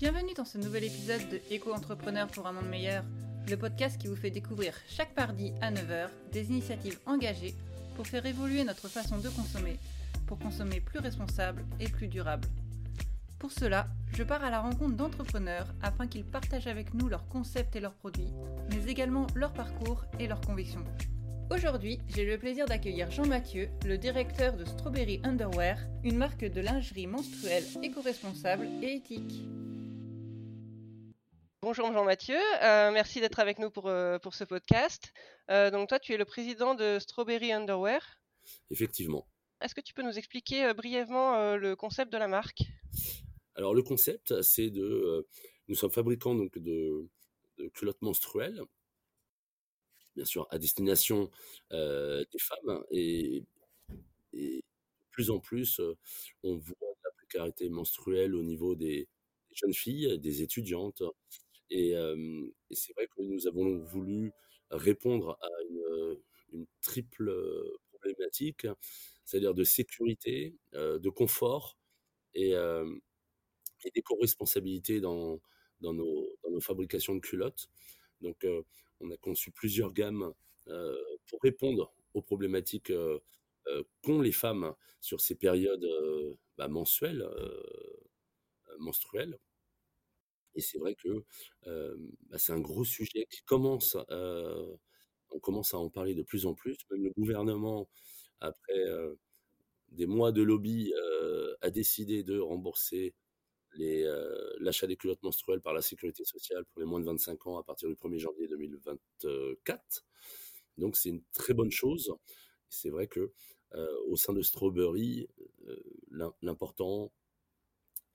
Bienvenue dans ce nouvel épisode de Éco-entrepreneur pour un monde meilleur, le podcast qui vous fait découvrir chaque mardi à 9h des initiatives engagées pour faire évoluer notre façon de consommer, pour consommer plus responsable et plus durable. Pour cela, je pars à la rencontre d'entrepreneurs afin qu'ils partagent avec nous leurs concepts et leurs produits, mais également leur parcours et leurs convictions. Aujourd'hui, j'ai le plaisir d'accueillir Jean Mathieu, le directeur de Strawberry Underwear, une marque de lingerie menstruelle éco-responsable et éthique. Bonjour Jean-Mathieu, euh, merci d'être avec nous pour, euh, pour ce podcast. Euh, donc toi, tu es le président de Strawberry Underwear. Effectivement. Est-ce que tu peux nous expliquer brièvement le concept de la marque? Alors le concept, c'est de... nous sommes fabricants donc, de, culottes menstruelles, bien sûr à destination des femmes, et, et, de plus en plus, on voit la précarité menstruelle au niveau des jeunes filles, des étudiantes, et, c'est vrai que nous avons voulu répondre à une, triple problématique, c'est-à-dire de sécurité, de confort et, et d'éco-responsabilité dans, nos fabrications de culottes. Donc, on a conçu plusieurs gammes pour répondre aux problématiques qu'ont les femmes sur ces périodes bah, mensuelles, menstruelles. Et c'est vrai que bah, c'est un gros sujet qui commence, on commence à en parler de plus en plus. Le gouvernement, après des mois de lobby, a décidé de rembourser l'achat des culottes menstruelles par la sécurité sociale pour les moins de 25 ans à partir du 1er janvier 2024. Donc c'est une très bonne chose. C'est vrai que au sein de Strawberry, l'important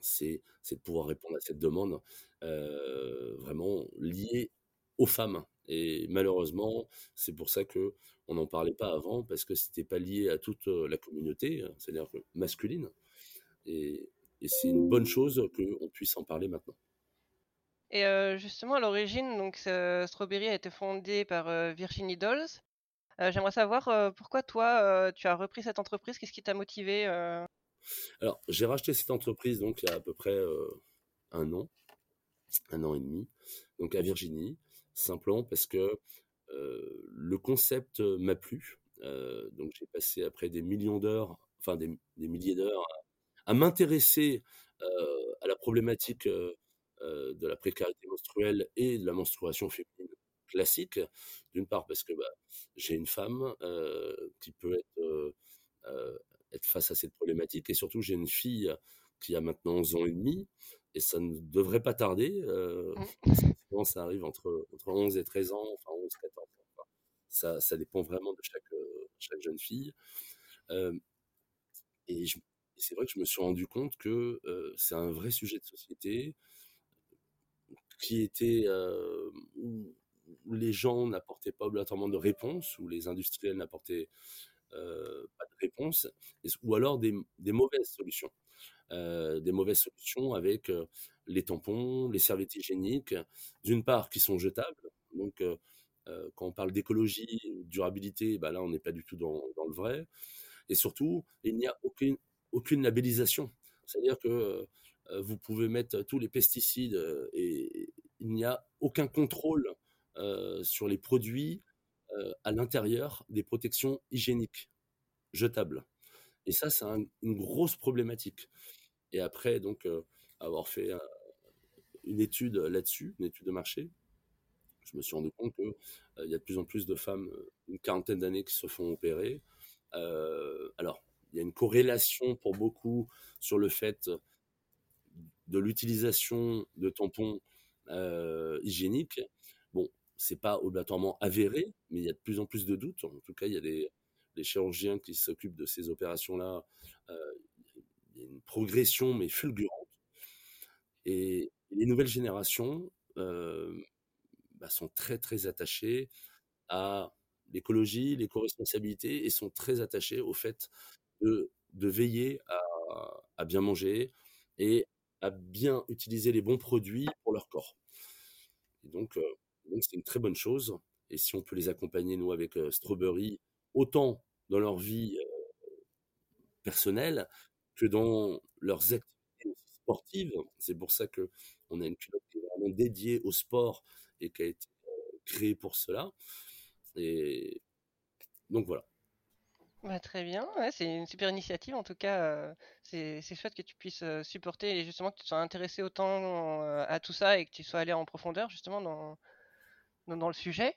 c'est de pouvoir répondre à cette demande vraiment liée aux femmes. Et malheureusement, c'est pour ça que on n'en parlait pas avant parce que c'était pas lié à toute la communauté, hein, c'est-à-dire masculine. Et, c'est une bonne chose qu'on puisse en parler maintenant. Et justement, à l'origine, donc Strawberry a été fondée par Virginie Dolls. J'aimerais savoir pourquoi toi, tu as repris cette entreprise? Qu'est-ce qui t'a motivé alors, j'ai racheté cette entreprise donc il y a à peu près euh, un an, un an et demi, donc à Virginie, simplement parce que euh, le concept m'a plu. Euh, donc j'ai passé après des millions d'heures, enfin des, milliers d'heures, à, m'intéresser à la problématique de la précarité menstruelle et de la menstruation féminine classique. D'une part parce que bah, j'ai une femme qui peut être être face à cette problématique. Et surtout, j'ai une fille qui a maintenant 11 ans et demi, et ça ne devrait pas tarder. Euh, mmh. ça arrive entre, entre 11 et 13 ans, enfin 11, 14 ans. Ça, ça dépend vraiment de chaque, chaque jeune fille. Euh, et, c'est vrai que je me suis rendu compte que euh, c'est un vrai sujet de société qui était où les gens n'apportaient pas obligatoirement de réponse, où les industriels n'apportaient euh, pas de réponse, ou alors des, mauvaises solutions. Euh, des mauvaises solutions avec euh, les tampons, les serviettes hygiéniques, d'une part qui sont jetables. Donc, quand on parle d'écologie, durabilité, bah là, on n'est pas du tout dans, le vrai. Et surtout, il n'y a aucune, aucune labellisation. C'est-à-dire que vous pouvez mettre tous les pesticides et il n'y a aucun contrôle sur les produits euh, à l'intérieur des protections hygiéniques jetables. Et ça, c'est une grosse problématique. Et après, donc, euh, avoir fait une étude là-dessus, une étude de marché, je me suis rendu compte qu'il euh, y a de plus en plus de femmes, une quarantaine d'années, qui se font opérer. alors, il y a une corrélation pour beaucoup sur le fait de l'utilisation de tampons hygiéniques c'est pas obligatoirement avéré, mais il y a de plus en plus de doutes. En tout cas, il y a des, chirurgiens qui s'occupent de ces opérations-là. Euh, il y a une progression, mais fulgurante. Et, les nouvelles générations euh, bah, sont très, très attachées à l'écologie, l'éco-responsabilité, et sont très attachées au fait de, veiller à, bien manger et à bien utiliser les bons produits pour leur corps. Et donc, euh, donc c'est une très bonne chose. Et si on peut les accompagner, nous, avec Strawberry, autant dans leur vie personnelle que dans leurs activités sportive. C'est pour ça que on a une culotte qui est vraiment dédiée au sport et qui a été créée pour cela. Et donc voilà. Bah, très bien, c'est une super initiative en tout cas. c'est c'est chouette que tu puisses supporter et justement que tu sois intéressé autant à tout ça et que tu sois allé en profondeur justement dans, dans, le sujet.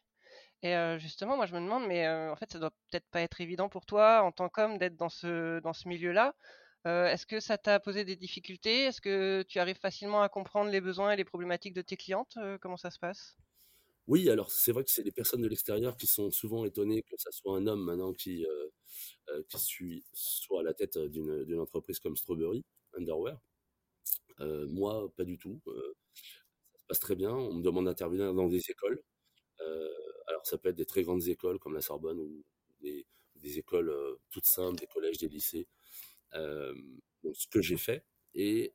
Et justement, moi je me demande, mais en fait ça doit peut-être pas être évident pour toi en tant qu'homme d'être dans ce, milieu-là. Est-ce que ça t'a posé des difficultés? Est-ce que tu arrives facilement à comprendre les besoins et les problématiques de tes clientes? Comment ça se passe? Oui, alors c'est vrai que c'est les personnes de l'extérieur qui sont souvent étonnées que ça soit un homme maintenant qui, qui soit à la tête d'une entreprise comme Strawberry Underwear. moi, pas du tout. ça se passe très bien. On me demande d'intervenir dans des écoles. Alors ça peut être des très grandes écoles comme la Sorbonne ou des, écoles toutes simples, des collèges, des lycées. donc ce que j'ai fait. Et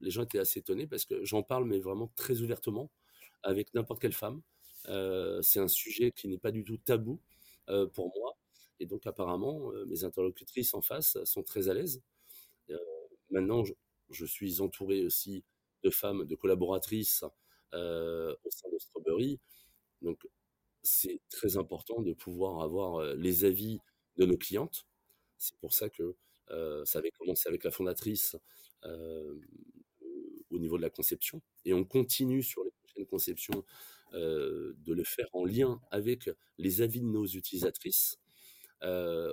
les gens étaient assez étonnés parce que j'en parle, mais vraiment très ouvertement, avec n'importe quelle femme. c'est un sujet qui n'est pas du tout tabou pour moi. Et donc apparemment, mes interlocutrices en face sont très à l'aise. maintenant, je, suis entouré aussi de femmes, de collaboratrices au sein de Strawberry. Donc c'est très important de pouvoir avoir les avis de nos clientes. C'est pour ça que ça avait commencé avec la fondatrice au niveau de la conception. Et on continue sur les prochaines conceptions de le faire en lien avec les avis de nos utilisatrices.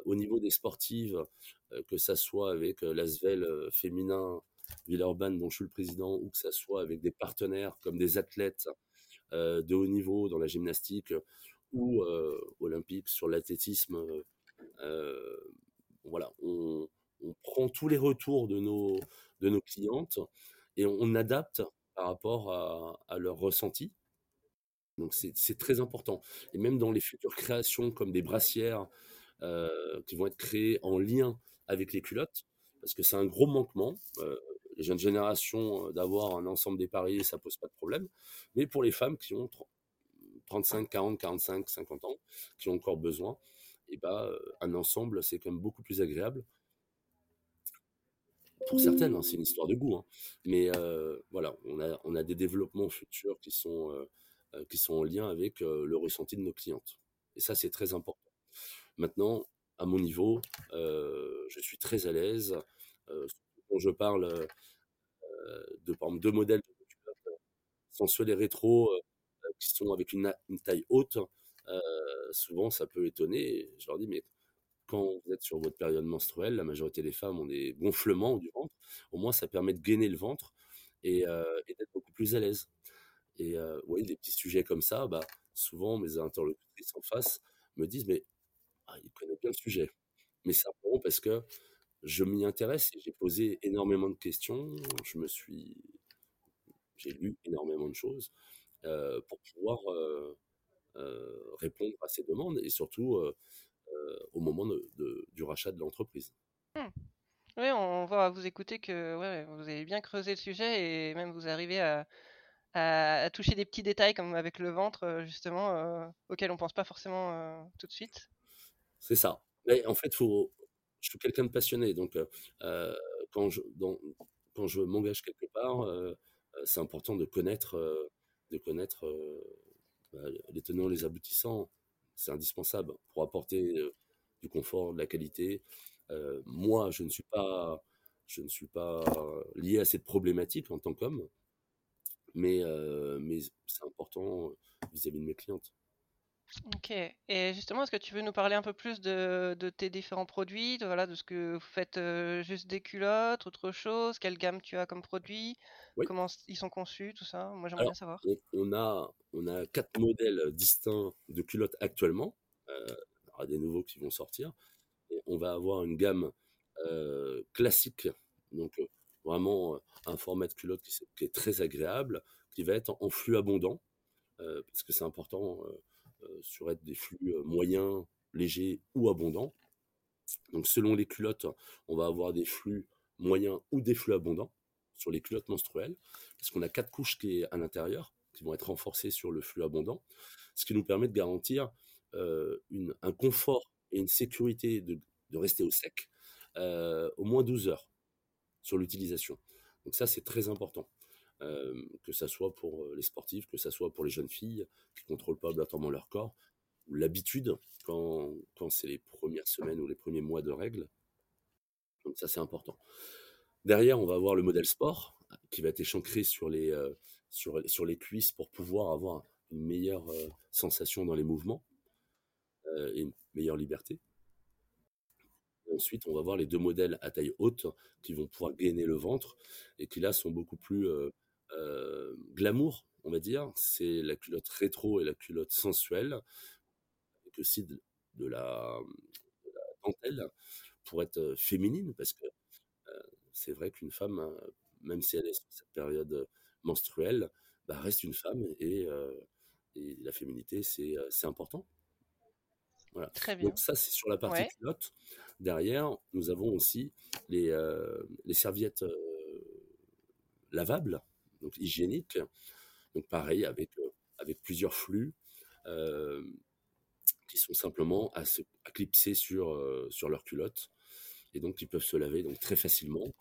au niveau des sportives, que ça soit avec l'Asvel féminin Villeurbanne dont je suis le président, ou que ça soit avec des partenaires comme des athlètes de haut niveau dans la gymnastique ou olympique sur l'athlétisme. voilà, on, prend tous les retours de nos, de nos clientes et on, adapte par rapport à, à leur ressenti. Donc c'est très important. Et même dans les futures créations comme des brassières euh, qui vont être créées en lien avec les culottes, parce que c'est un gros manquement. Euh, les jeunes générations, d'avoir un ensemble dépareillé, ça pose pas de problème. Mais pour les femmes qui ont 35, 40, 45, 50 ans, qui ont encore besoin, et eh ben, un ensemble, c'est quand même beaucoup plus agréable. Pour certaines, hein, c'est une histoire de goût. Hein. Mais voilà, on a, on a des développements futurs qui sont, qui sont en lien avec le ressenti de nos clientes. Et ça, c'est très important. Maintenant, à mon niveau, je suis très à l'aise. Quand je parle de, par exemple, deux modèles de sensuels et rétro qui sont avec une, taille haute, souvent ça peut étonner. Je leur dis, mais quand vous êtes sur votre période menstruelle, la majorité des femmes ont des gonflements du ventre. Au moins, ça permet de gainer le ventre et, d'être beaucoup plus à l'aise. Et oui, des petits sujets comme ça, bah, souvent mes interlocutrices en face me disent, mais ah, ils connaissent bien le sujet. Mais simplement parce que je m'y intéresse et j'ai posé énormément de questions. Je me suis, j'ai lu énormément de choses pour pouvoir répondre à ces demandes et surtout au moment du rachat de l'entreprise. Mmh. Oui, on va vous écouter que ouais, vous avez bien creusé le sujet et même vous arrivez à, à, toucher des petits détails comme avec le ventre, justement, auxquels on pense pas forcément tout de suite. C'est ça. Mais en fait, faut, je suis quelqu'un de passionné, donc quand je, m'engage quelque part, c'est important de connaître bah, les tenants, les aboutissants. C'est indispensable pour apporter du confort, de la qualité. moi, je ne suis pas, lié à cette problématique en tant qu'homme, mais c'est important vis-à-vis de mes clientes. Ok. Et justement, est-ce que tu veux nous parler un peu plus de, de tes différents produits, de, voilà, de ce que vous faites juste des culottes, autre chose, quelle gamme tu as comme produit? Comment ils sont conçus, tout ça? Moi, j'aimerais bien savoir. On, a, on a quatre modèles distincts de culottes actuellement. Euh, il y aura des nouveaux qui vont sortir. Et on va avoir une gamme euh, classique, donc euh, vraiment un format de culotte qui, est très agréable, qui va être en, flux abondant, parce que c'est important sur être des flux moyens, légers ou abondants. Donc selon les culottes, on va avoir des flux moyens ou des flux abondants sur les culottes menstruelles, parce qu'on a quatre couches qui est à l'intérieur, qui vont être renforcées sur le flux abondant, ce qui nous permet de garantir euh, une, un confort et une sécurité de, de rester au sec euh, au moins 12 heures sur l'utilisation. Donc ça, c'est très important. Que ça soit pour les sportifs, que ça soit pour les jeunes filles qui contrôlent pas obligatoirement leur corps, l'habitude quand, quand c'est les premières semaines ou les premiers mois de règles. Donc ça, c'est important. Derrière, on va avoir le modèle sport qui va être échancré sur les, sur, sur les cuisses pour pouvoir avoir une meilleure sensation dans les mouvements et une meilleure liberté. ensuite, on va voir les deux modèles à taille haute qui vont pouvoir gainer le ventre et qui là sont beaucoup plus glamour, on va dire. C'est la culotte rétro et la culotte sensuelle, avec aussi de, la, de la, dentelle pour être féminine, parce que c'est vrai qu'une femme, même si elle est sur cette période menstruelle, bah, reste une femme et, et la féminité, c'est important. Voilà. Très bien. Donc ça, c'est sur la partie culotte. Derrière, nous avons aussi les, les serviettes lavables, donc hygiéniques. Donc pareil, avec, avec plusieurs flux qui sont simplement à, se, à clipser sur, sur leur culotte et donc qui peuvent se laver donc très facilement.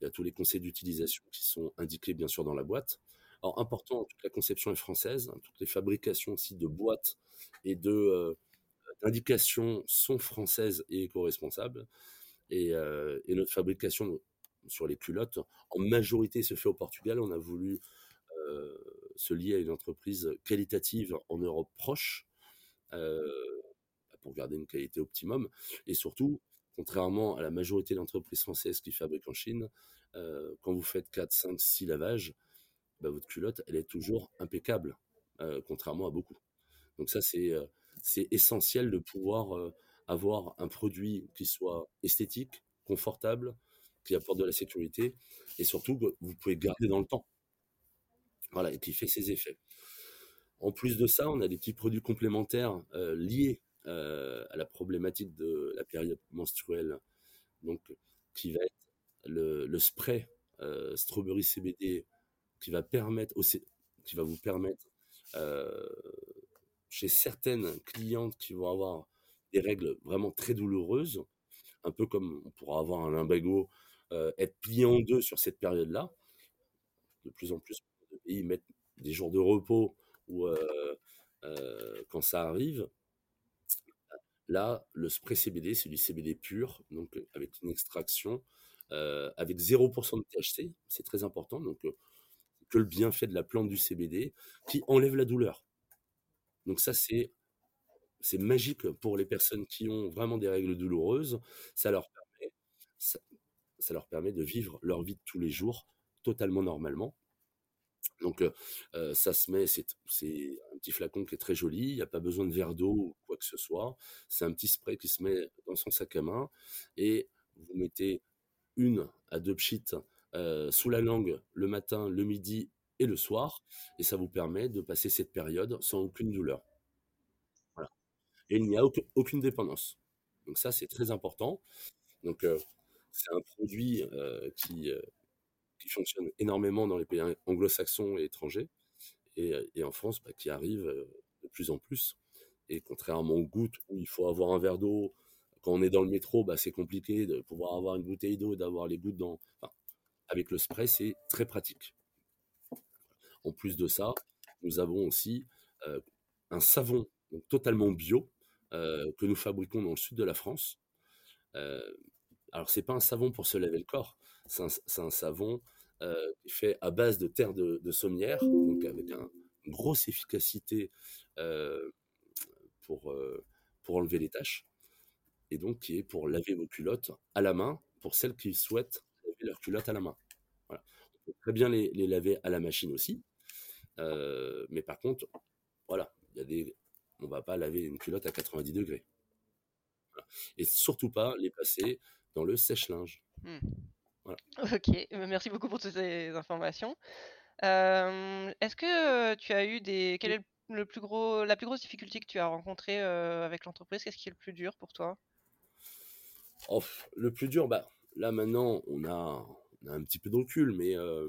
Il y a tous les conseils d'utilisation qui sont indiqués bien sûr dans la boîte. Alors important, toute la conception est française, hein, toutes les fabrications aussi de boîtes et de euh, d'indications sont françaises et éco-responsables. Et, euh, et, notre fabrication sur les culottes, en majorité, se fait au Portugal. On a voulu euh, se lier à une entreprise qualitative en Europe proche pour garder une qualité optimum. Et surtout, contrairement à la majorité d'entreprises françaises qui fabriquent en Chine, quand vous faites 4, 5, 6 lavages, bah, votre culotte, elle est toujours impeccable, euh, contrairement à beaucoup. Donc ça, c'est euh, essentiel de pouvoir euh, avoir un produit qui soit esthétique, confortable, qui apporte de la sécurité, et surtout que vous pouvez garder dans le temps. Voilà, et qui fait ses effets. En plus de ça, on a des petits produits complémentaires liés à la problématique de la période menstruelle, donc qui va être le, spray Strawberry CBD qui va permettre aussi, qui va vous permettre euh, chez certaines clientes qui vont avoir des règles vraiment très douloureuses, un peu comme on pourra avoir un limbago, euh, être plié en deux sur cette période-là. De plus en plus de pays mettent des jours de repos ou euh, quand ça arrive. Là, le spray CBD, c'est du CBD pur, donc avec une extraction, avec 0% de THC, c'est très important. Donc, que le bienfait de la plante du CBD qui enlève la douleur. Donc ça, c'est magique pour les personnes qui ont vraiment des règles douloureuses. Ça leur leur permet de vivre leur vie de tous les jours totalement normalement. Donc euh, ça se met, c'est un petit flacon qui est très joli, il n'y a pas besoin de verre d'eau ou quoi que ce soit. C'est un petit spray qui se met dans son sac à main et vous mettez une à deux pchites euh, sous la langue le matin, le midi et le soir, et ça vous permet de passer cette période sans aucune douleur. Et il n'y a aucune dépendance. Donc ça, c'est très important. Donc euh, c'est un produit euh, qui, qui fonctionne énormément dans les pays anglo-saxons et étrangers, et, et en France, bah, qui arrive de plus en plus. Et contrairement aux gouttes où il faut avoir un verre d'eau, quand on est dans le métro, bah, c'est compliqué de pouvoir avoir une bouteille d'eau, d'avoir les gouttes dans. Avec le spray, c'est très pratique. En plus de ça, nous avons aussi euh, un savon totalement bio euh, que nous fabriquons dans le sud de la France. Euh, alors, c'est pas un savon pour se laver le corps, c'est un, savon euh, fait à base de terre de, sommière, donc avec une grosse efficacité pour, pour enlever les taches, et donc qui est pour laver vos culottes à la main pour celles qui souhaitent leurs culottes à la main. On peut très bien les, laver à la machine aussi. Euh, mais par contre, voilà, on va pas laver une culotte à 90 degrés. Et surtout pas les passer dans le sèche-linge. Hmm. Ok, merci beaucoup pour toutes ces informations. Euh, est-ce que tu as eu des. Quel est le plus gros, la plus grosse difficulté que tu as rencontrée euh, avec l'entreprise? Qu'est-ce qui est le plus dur pour toi? Oh, Le plus dur, bah, Là maintenant, on a, un petit peu de recul, mais euh,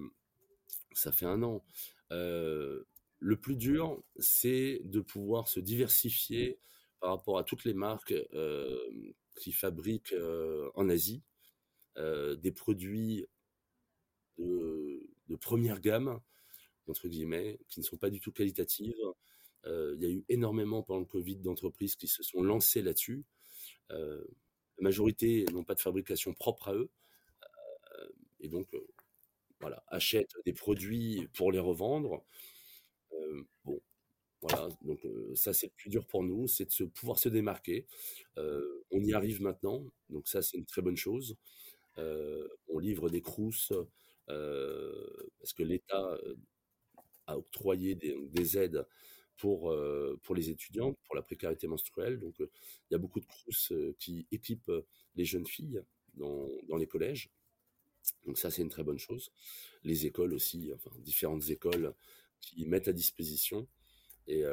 ça fait un an. Euh, le plus dur, c'est de pouvoir se diversifier par rapport à toutes les marques qui fabriquent en Asie des produits de de première gamme, entre guillemets, qui ne sont pas du tout qualitatives. il y a eu énormément pendant le Covid d'entreprises qui se sont lancées là-dessus. la majorité n'ont pas de fabrication propre à eux. et donc, voilà, achètent des produits pour les revendre. bon, voilà, donc ça c'est le plus dur pour nous, c'est de se, pouvoir se démarquer. on y arrive maintenant, donc ça c'est une très bonne chose. on livre des crousses parce que l'État a octroyé des, aides pour, pour les étudiants, pour la précarité menstruelle. Donc il y a beaucoup de crousses qui équipent les jeunes filles dans, dans les collèges. Donc ça c'est une très bonne chose. Les écoles aussi, enfin différentes écoles qui mettent à disposition et,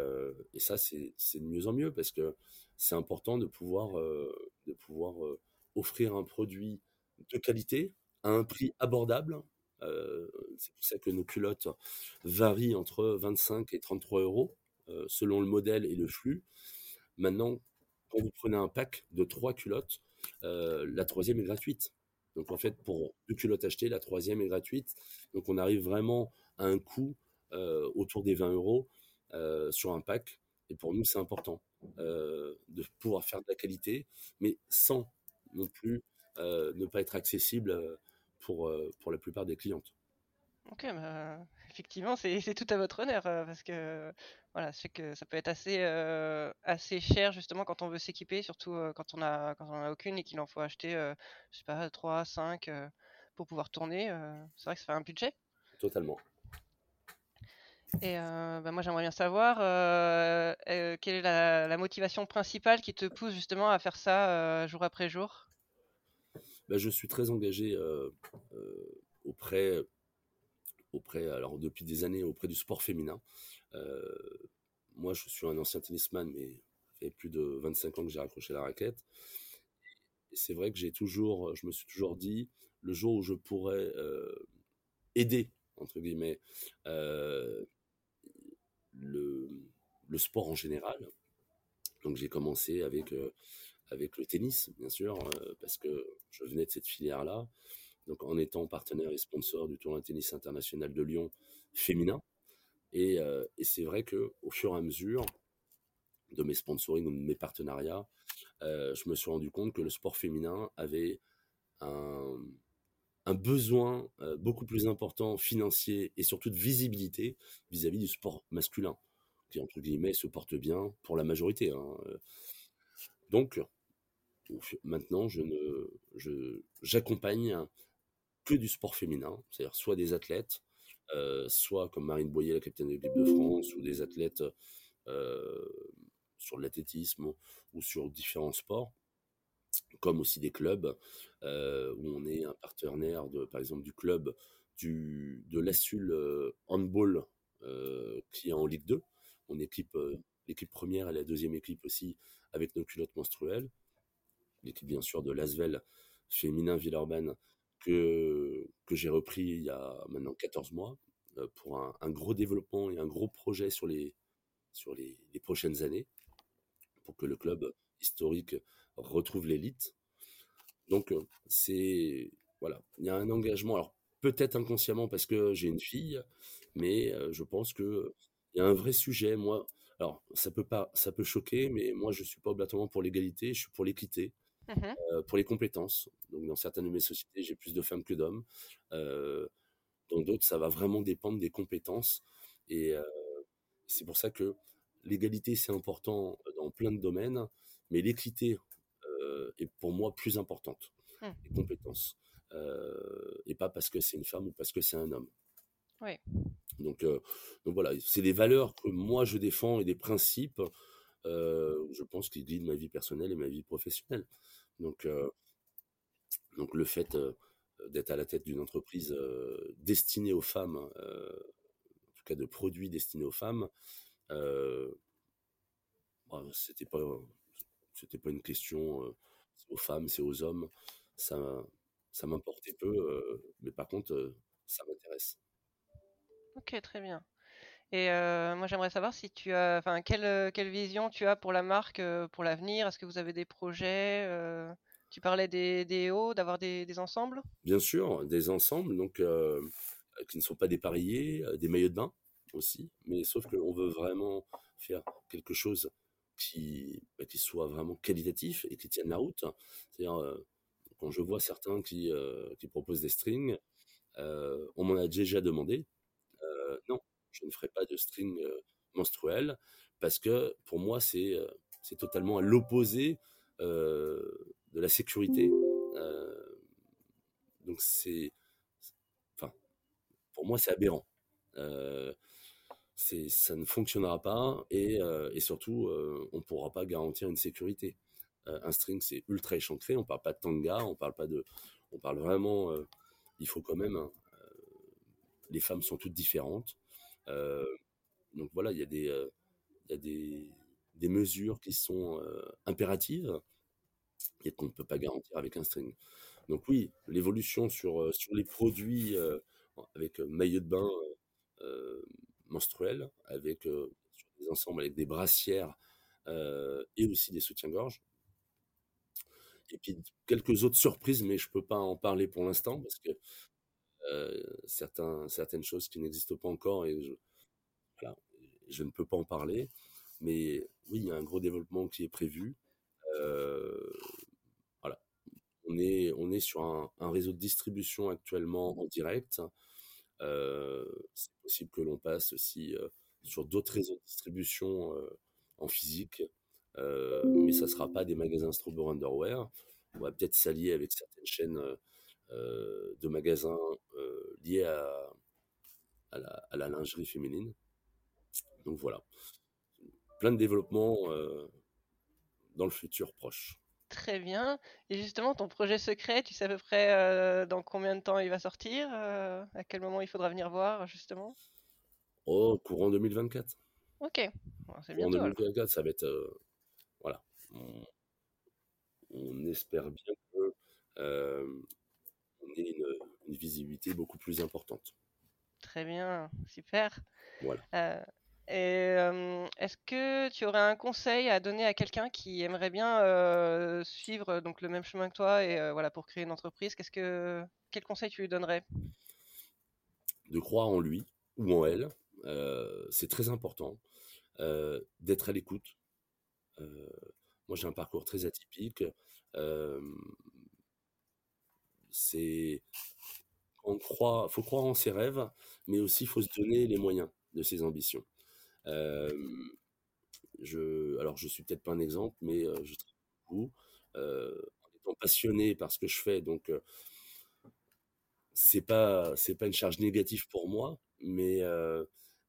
ça, c'est de mieux en mieux parce que c'est important de pouvoir, de pouvoir offrir un produit de qualité à un prix abordable. c'est pour ça que nos culottes varient entre 25 et 33 euros selon le modèle et le flux. Maintenant, quand vous prenez un pack de trois culottes, la troisième est gratuite. Donc en fait, pour deux culottes achetées, la troisième est gratuite. Donc on arrive vraiment à un coût autour des 20 euros euh, sur un pack. Et pour nous, c'est important euh, de pouvoir faire de la qualité, mais sans non plus euh, ne pas être accessible pour, pour la plupart des clientes. Ok, bah, effectivement, c'est tout à votre honneur parce que voilà, c'est que ça peut être assez, assez cher justement quand on veut s'équiper, surtout quand on a quand on a aucune et qu'il en faut acheter, je sais pas, 3, 5 pour pouvoir tourner. c'est vrai que ça fait un budget. Totalement. Et euh, bah, moi, j'aimerais bien savoir euh, euh, quelle est la, motivation principale qui te pousse justement à faire ça jour après jour? Bah, Je suis très engagé auprès, auprès, alors depuis des années, auprès du sport féminin. moi, je suis un ancien tennisman, mais ça fait plus de 25 ans que j'ai raccroché la raquette. Et c'est vrai que j'ai toujours, je me suis toujours dit, le jour où je pourrais aider entre guillemets, le, sport en général. Donc j'ai commencé avec, euh, avec le tennis, bien sûr, euh, parce que je venais de cette filière-là. Donc en étant partenaire et sponsor du tournoi tennis international de Lyon féminin. Et, euh, et c'est vrai que au fur et à mesure de mes sponsoring ou de mes partenariats, je me suis rendu compte que le sport féminin avait un, un besoin euh, beaucoup plus important financier et surtout de visibilité vis-à-vis du sport masculin, qui entre guillemets se porte bien pour la majorité. Hein, euh. Donc, maintenant, je ne, j'accompagne que du sport féminin, c'est-à-dire soit des athlètes, euh, soit comme Marine Boyer, la capitaine de l'équipe de France, ou des athlètes sur l'athlétisme ou sur différents sports comme aussi des clubs euh, où on est un partenaire de, par exemple, du club du, de l'Assul euh, Handball euh, qui est en Ligue 2. On équipe l'équipe première et la deuxième équipe aussi avec nos culottes menstruelles. L'équipe bien sûr de l'Asvel féminin Villeurbanne que, que j'ai repris il y a maintenant 14 mois pour un, gros développement et un gros projet sur les, sur les prochaines années pour que le club historique retrouve l'élite. Donc, euh, c'est. Voilà, il y a un engagement. Alors, peut-être inconsciemment parce que j'ai une fille, mais euh, je pense qu'il y a un vrai sujet. Moi, alors, ça peut, pas, ça peut choquer, mais moi, je ne suis pas obligatoirement pour l'égalité, je suis pour l'équité. Mmh euh, pour les compétences. Donc, dans certaines de mes sociétés, j'ai plus de femmes que d'hommes. dans d'autres, ça va vraiment dépendre des compétences. Et c'est pour ça que l'égalité, c'est important dans plein de domaines, mais l'équité est pour moi plus importante. Hum. Les compétences. Euh, et pas parce que c'est une femme ou parce que c'est un homme. Donc, euh, donc voilà, c'est des valeurs que moi je défends et des principes, je pense, qui guident ma vie personnelle et ma vie professionnelle. Donc, donc le fait d'être à la tête d'une entreprise destinée aux femmes, en tout cas de produits destinés aux femmes, bah, c'était pas c'était pas une question euh, aux femmes, c'est aux hommes. Ça, ça m'importait peu, euh, mais par contre, euh, ça m'intéresse. Ok, très bien. Et moi, j'aimerais savoir si tu as, enfin, quelle, quelle vision tu as pour la marque pour l'avenir? Est-ce que vous avez des projets Tu parlais des, des hauts, d'avoir des, des, ensembles? Bien sûr, des ensembles. Donc, qui ne sont pas dépareillés, des maillots de bain aussi, mais sauf qu'on veut vraiment faire quelque chose qui, bah, qui soit vraiment qualitatif et qui tienne la route. C'est-à-dire, quand je vois certains qui, qui proposent des strings, on m'en a déjà demandé. non, je ne ferai pas de string menstruel parce que pour moi, c'est c'est totalement à l'opposé de la sécurité. donc c'est, enfin, pour moi, c'est aberrant ça ne fonctionnera pas et, euh, surtout, euh, on ne pourra pas garantir une sécurité. Euh, un string, c'est ultra échancré, on parle pas de tanga, on parle pas de, on parle vraiment, il faut quand même, hein, les femmes sont toutes différentes. donc voilà, il y a des, il y des mesures qui sont impératives et qu'on ne peut pas garantir avec un string. Donc oui, l'évolution sur, sur les produits avec maillot de bain, menstruels, avec euh, des ensembles avec des brassières euh, et aussi des soutiens-gorge. Et puis quelques autres surprises, mais je ne peux pas en parler pour l'instant parce que euh, certains, certaines choses qui n'existent pas encore et je, je ne peux pas en parler. Mais oui, il y a un gros développement qui est prévu. voilà. On est, on est sur un, réseau de distribution actuellement en direct. Euh, c'est possible que l'on passe aussi euh, sur d'autres réseaux de distribution euh, en physique, mais ça ne sera pas des magasins Strobo Underwear. On va peut-être s'allier avec certaines chaînes de magasins liés à, à, la, lingerie féminine. Donc voilà, plein de développements dans le futur proche. Très bien. Et justement, ton projet secret, tu sais à peu près euh, dans combien de temps il va sortir euh, À quel moment il faudra venir voir, justement? Oh, courant 2024. Ok, c'est bien. Courant 2024, ça va être. Euh, voilà. On, espère bien que on ait une, une, visibilité beaucoup plus importante. Très bien, super. Voilà. Et est-ce que tu aurais un conseil à donner à quelqu'un qui aimerait bien suivre donc le même chemin que toi et voilà pour créer une entreprise Qu'est-ce que quel conseil tu lui donnerais? De croire en lui ou en elle, c'est très important. D'être à l'écoute. moi, j'ai un parcours très atypique. c'est on croit, faut croire en ses rêves, mais aussi faut se donner les moyens de ses ambitions. Euh, je, alors, je suis peut-être pas un exemple, mais euh, je travaille beaucoup euh, en étant passionné par ce que je fais. Donc, c'est pas c'est pas une charge négative pour moi, mais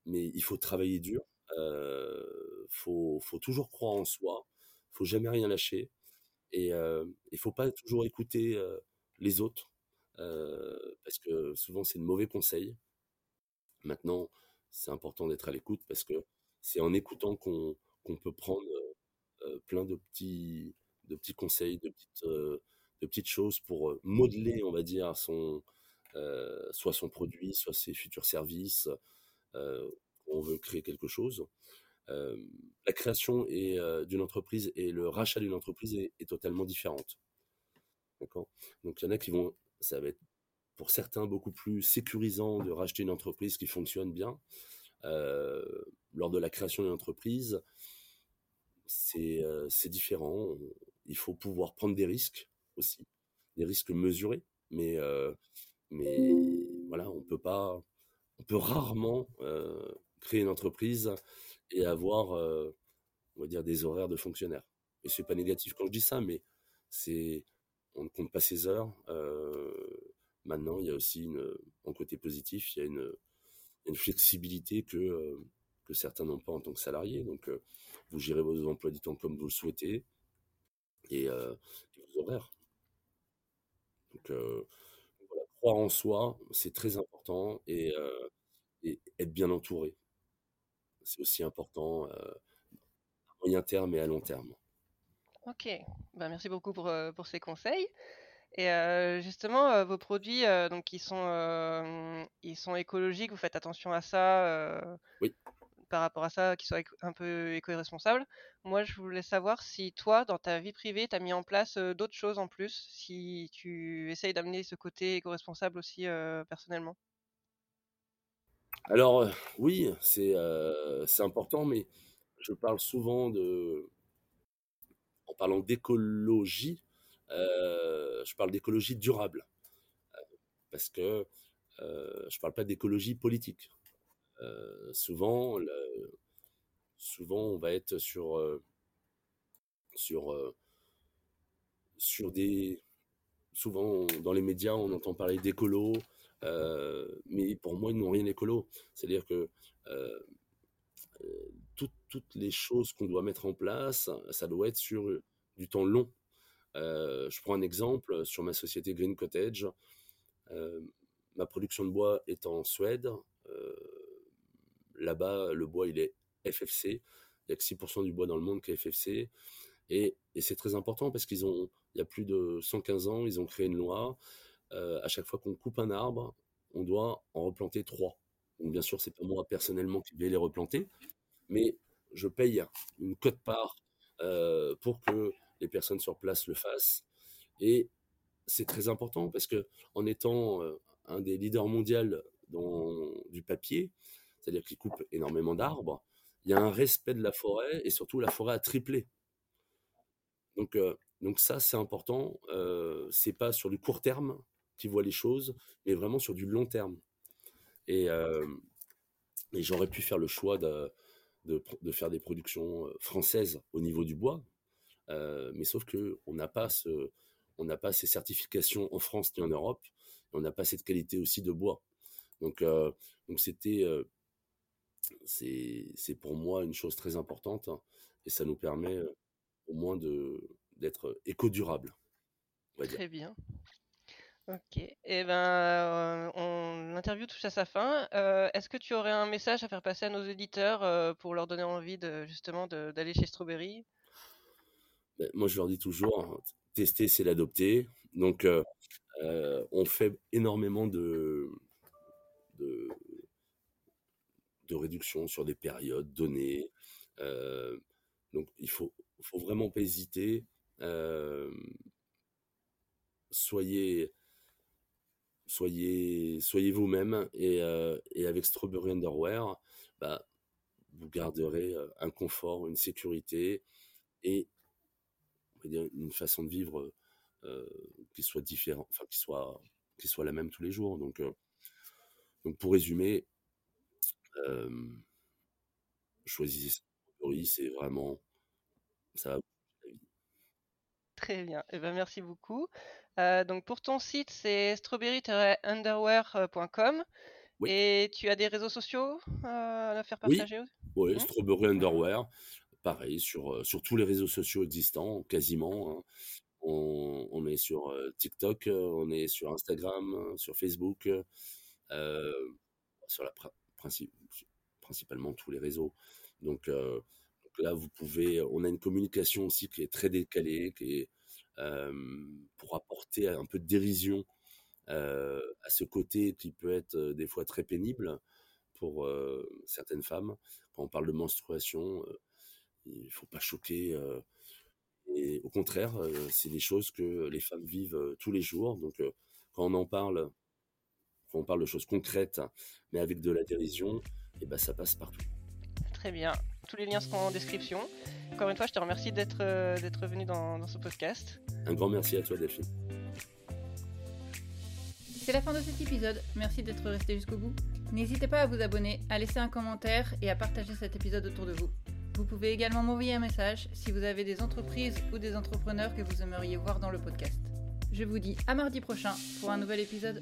mais il faut travailler dur. Euh, faut faut toujours croire en soi. Faut jamais rien lâcher. Et il faut pas toujours écouter les autres parce que souvent c'est de mauvais conseils. Maintenant, c'est important d'être à l'écoute parce que c'est en écoutant qu'on peut prendre euh, plein de petits, conseils, de petites, euh, choses pour euh, modeler, on va dire, soit son produit, soit ses futurs services. on veut créer quelque chose. la création d'une entreprise et le rachat d'une entreprise est, est, totalement différente. D'accord? Donc il y en a qui vont, ça va être pour certains beaucoup plus sécurisant de racheter une entreprise qui fonctionne bien. Euh, lors de la création d'une entreprise, c'est euh, différent. Il faut pouvoir prendre des risques aussi, des risques mesurés, mais, euh, mais voilà, on peut pas, on peut rarement créer une entreprise et avoir, on va dire, des horaires de fonctionnaires. Et c'est pas négatif quand je dis ça, mais c'est, on ne compte pas ses heures. Maintenant, il y a aussi une, en côté positif, il y a une, flexibilité que, euh, que certains n'ont pas en tant que salariés. Donc, euh, vous gérez vos emplois du temps comme vous le souhaitez et, euh, vos horaires. Donc, croire en soi, c'est très important et, et, être bien entouré. C'est aussi important à moyen terme et à long terme. Ok, ben, merci beaucoup pour ces conseils. Et euh, justement, euh, vos produits, euh, donc ils sont, ils sont écologiques. Vous faites attention à ça. Oui. Par rapport à ça, qu'ils soient un peu éco-responsables. Moi, je voulais savoir si toi, dans ta vie privée, tu as mis en place d'autres choses en plus, si tu essayes d'amener ce côté éco-responsable aussi personnellement? Alors, oui, c'est important, mais je parle souvent de, en parlant d'écologie, je parle d'écologie durable, parce que euh, je parle pas d'écologie politique. Euh, souvent, souvent, on va être sur, euh, sur, euh, sur des, souvent dans les médias, on entend parler d'écolo, euh, mais pour moi, ils n'ont rien d'écolo. C'est-à-dire que euh, euh, toutes les choses qu'on doit mettre en place, ça doit être sur du temps long. Euh, je prends un exemple sur ma société Green Cottage. Euh, ma production de bois est en Suède. Euh, Là-bas, le bois, il est FFC. Il n'y a que 6% du bois dans le monde qui est FFC. Et, c'est très important parce qu'ils ont, il y a plus de 115 ans, ils ont créé une loi. Euh, à chaque fois qu'on coupe un arbre, on doit en replanter trois. Donc, bien sûr, c'est pas moi personnellement qui vais les replanter, mais je paye une cote-part euh, pour que les personnes sur place le fassent. Et c'est très important parce que en étant euh, un des leaders mondiaux dans du papier, c'est-à-dire qu'il coupe énormément d'arbres, il y a un respect de la forêt et surtout la forêt a triplé. Donc, euh, donc ça, c'est important. Euh, c'est pas sur du court terme qu'ils voient les choses, mais vraiment sur du long terme. Et, j'aurais pu faire le choix de, faire des productions françaises au niveau du bois, mais sauf que on n'a pas ces certifications en France ni en Europe, on n'a pas cette qualité aussi de bois. Donc, euh, c'était, euh, c'est, pour moi une chose très importante, hein, et ça nous permet euh, au moins d'être éco-durable. Très bien. Ok. Et ben, euh, l'interview touche à sa fin. Euh, est-ce que tu aurais un message à faire passer à nos éditeurs euh, pour leur donner envie justement d'aller chez Strawberry? Ben, moi, je leur dis toujours, hein, tester, c'est l'adopter. Donc, euh, euh, on fait énormément de, de, réductions sur des périodes données. Euh, donc, il faut, faut vraiment pas hésiter. Soyez, soyez, soyez vous-même et, et avec Strawberry Underwear, bah, vous garderez un confort, une sécurité et on va dire, une façon de vivre euh, qui soit différente, enfin qui soit, qui soit la même tous les jours. Donc, euh, donc pour résumer, euh, choisissez Strawberry, c'est vraiment ça va. Très bien. Et ben, merci beaucoup. Euh, donc pour ton site, c'est strawberry-underwear.com Oui. et tu as des réseaux sociaux euh, à faire Oui, partager? ouais, Hmm Strawberry Underwear, pareil, sur, sur tous les réseaux sociaux existants, quasiment. hein. On, est sur TikTok, on est sur Instagram, euh, sur Facebook, euh, sur la pri- princi- principalement tous les réseaux. Donc, là, vous pouvez, on a une communication aussi qui est très décalée, qui est pour apporter un peu de dérision à ce côté qui peut être des fois très pénible pour certaines femmes. Quand on parle de menstruation, il ne faut pas choquer. euh, et au contraire, euh, c'est des choses que les femmes vivent euh, tous les jours. Donc, euh, quand on en parle, quand on parle de choses concrètes, mais avec de la dérision, et ben, ça passe partout. Très bien. Tous les liens seront en description. Encore une fois, je te remercie d'être euh, d'être venu dans, dans ce podcast. Un grand merci à toi, Delphine. C'est la fin de cet épisode, merci d'être resté jusqu'au bout. N'hésitez pas à vous abonner, à laisser un commentaire et à partager cet épisode autour de vous. Vous pouvez également m'envoyer un message si vous avez des entreprises ou des entrepreneurs que vous aimeriez voir dans le podcast. Je vous dis à mardi prochain pour un nouvel épisode.